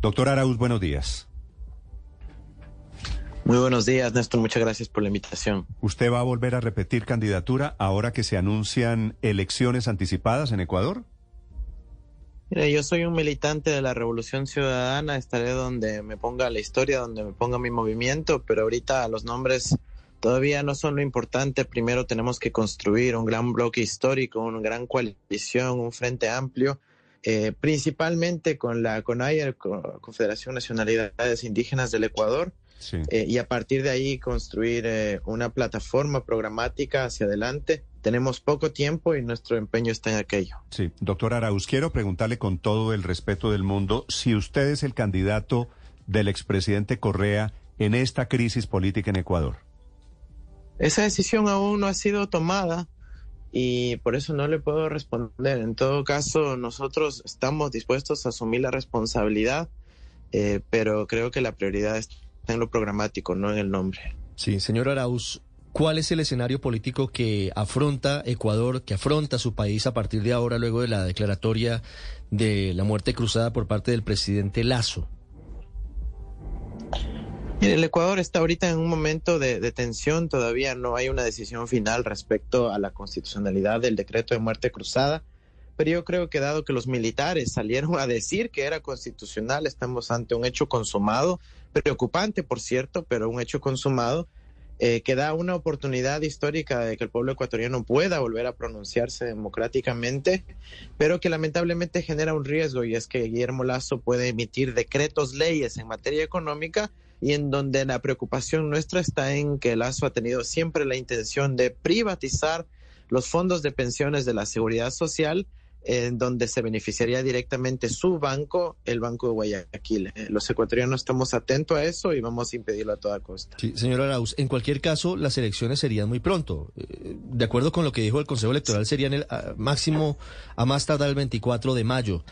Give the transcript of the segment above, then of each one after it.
Doctor Arauz, buenos días. Muy buenos días, Néstor. Muchas gracias por la invitación. ¿Usted va a volver a repetir candidatura ahora que se anuncian elecciones anticipadas en Ecuador? Mire, yo soy un militante de la Revolución Ciudadana, estaré donde me ponga la historia, donde me ponga mi movimiento, pero ahorita los nombres todavía no son lo importante. Primero tenemos que construir un gran bloque histórico, una gran coalición, un frente amplio, eh, principalmente con la CONAIE, Confederación Nacionalidades Indígenas del Ecuador, eh, y a partir de ahí construir eh, una plataforma programática hacia adelante. Tenemos poco tiempo y nuestro empeño está en aquello. Sí, doctor Arauz, quiero preguntarle con todo el respeto del mundo si usted es el candidato del expresidente Correa en esta crisis política en Ecuador. Esa decisión aún no ha sido tomada y por eso no le puedo responder. En todo caso, nosotros estamos dispuestos a asumir la responsabilidad, eh, pero creo que la prioridad es en lo programático, no en el nombre. Sí, señor Arauz, ¿cuál es el escenario político que afronta Ecuador, que afronta su país a partir de ahora, luego de la declaratoria de la muerte cruzada por parte del presidente Lazo? El Ecuador está ahorita en un momento de, de, tensión, todavía no hay una decisión final respecto a la constitucionalidad del decreto de muerte cruzada, pero yo creo que dado que los militares salieron a decir que era constitucional, estamos ante un hecho consumado preocupante, por cierto, pero un hecho consumado, eh, que da una oportunidad histórica de que el pueblo ecuatoriano pueda volver a pronunciarse democráticamente, pero que lamentablemente genera un riesgo y es que Guillermo Lazo puede emitir decretos, leyes en materia económica y en donde la preocupación nuestra está en que Lazo ha tenido siempre la intención de privatizar los fondos de pensiones de la seguridad social en donde se beneficiaría directamente su banco, el Banco de Guayaquil. Eh, los ecuatorianos estamos atentos a eso y vamos a impedirlo a toda costa. Sí, señor Arauz, en cualquier caso, las elecciones serían muy pronto. Eh, de acuerdo con lo que dijo el Consejo Electoral, serían el máximo a más tardar el 24 de mayo.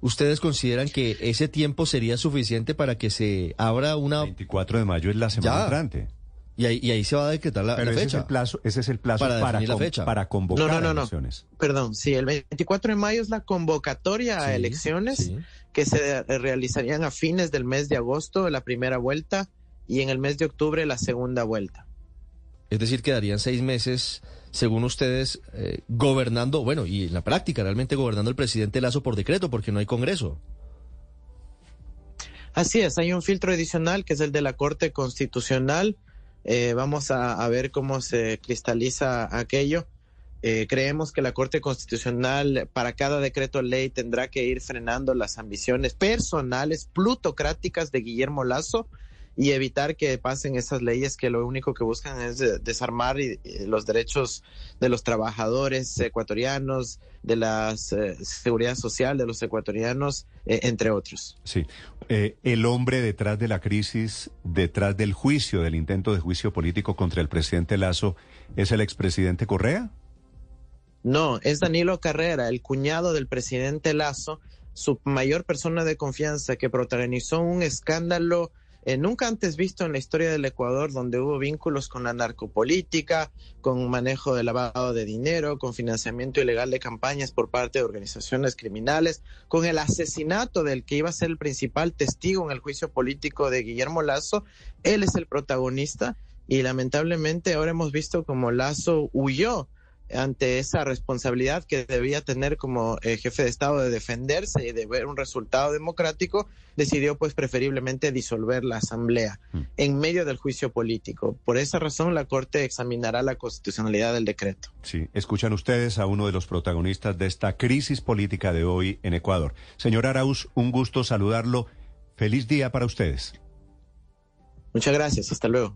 ¿Ustedes consideran que ese tiempo sería suficiente para que se abra una... 24 de mayo es la semana entrante. Y ahí, y ahí se va a decretar la, Pero ese Es el plazo, ese es el plazo para, para, la fecha. para convocar no, no, no, elecciones. Perdón, sí, el 24 de mayo es la convocatoria a elecciones que se realizarían a fines del mes de agosto, la primera vuelta, y en el mes de octubre la segunda vuelta. Es decir, quedarían seis meses, según ustedes, eh, gobernando, bueno, y en la práctica realmente gobernando el presidente Lazo por decreto, porque no hay Congreso. Así es, hay un filtro adicional que es el de la Corte Constitucional eh, vamos a, ver cómo se cristaliza aquello. Eh, creemos que la Corte Constitucional para cada decreto ley tendrá que ir frenando las ambiciones personales plutocráticas de Guillermo Lazo y evitar que pasen esas leyes que lo único que buscan es desarmar los derechos de los trabajadores ecuatorianos, de la eh, seguridad social de los ecuatorianos, eh, entre otros. Sí. Eh, el hombre detrás de la crisis, detrás del juicio, del intento de juicio político contra el presidente Lazo, ¿es el expresidente Correa? No, es Danilo Carrera, el cuñado del presidente Lazo, su mayor persona de confianza que protagonizó un escándalo eh, nunca antes visto en la historia del Ecuador donde hubo vínculos con la narcopolítica, con manejo de lavado de dinero, con financiamiento ilegal de campañas por parte de organizaciones criminales, con el asesinato del que iba a ser el principal testigo en el juicio político de Guillermo Lazo. Él es el protagonista y lamentablemente ahora hemos visto como Lazo huyó ante esa responsabilidad que debía tener como eh, jefe de Estado de defenderse y de ver un resultado democrático, decidió pues preferiblemente disolver la Asamblea mm. en medio del juicio político. Por esa razón la Corte examinará la constitucionalidad del decreto. Sí, escuchan ustedes a uno de los protagonistas de esta crisis política de hoy en Ecuador. Señor Arauz, un gusto saludarlo. Feliz día para ustedes. Muchas gracias, hasta luego.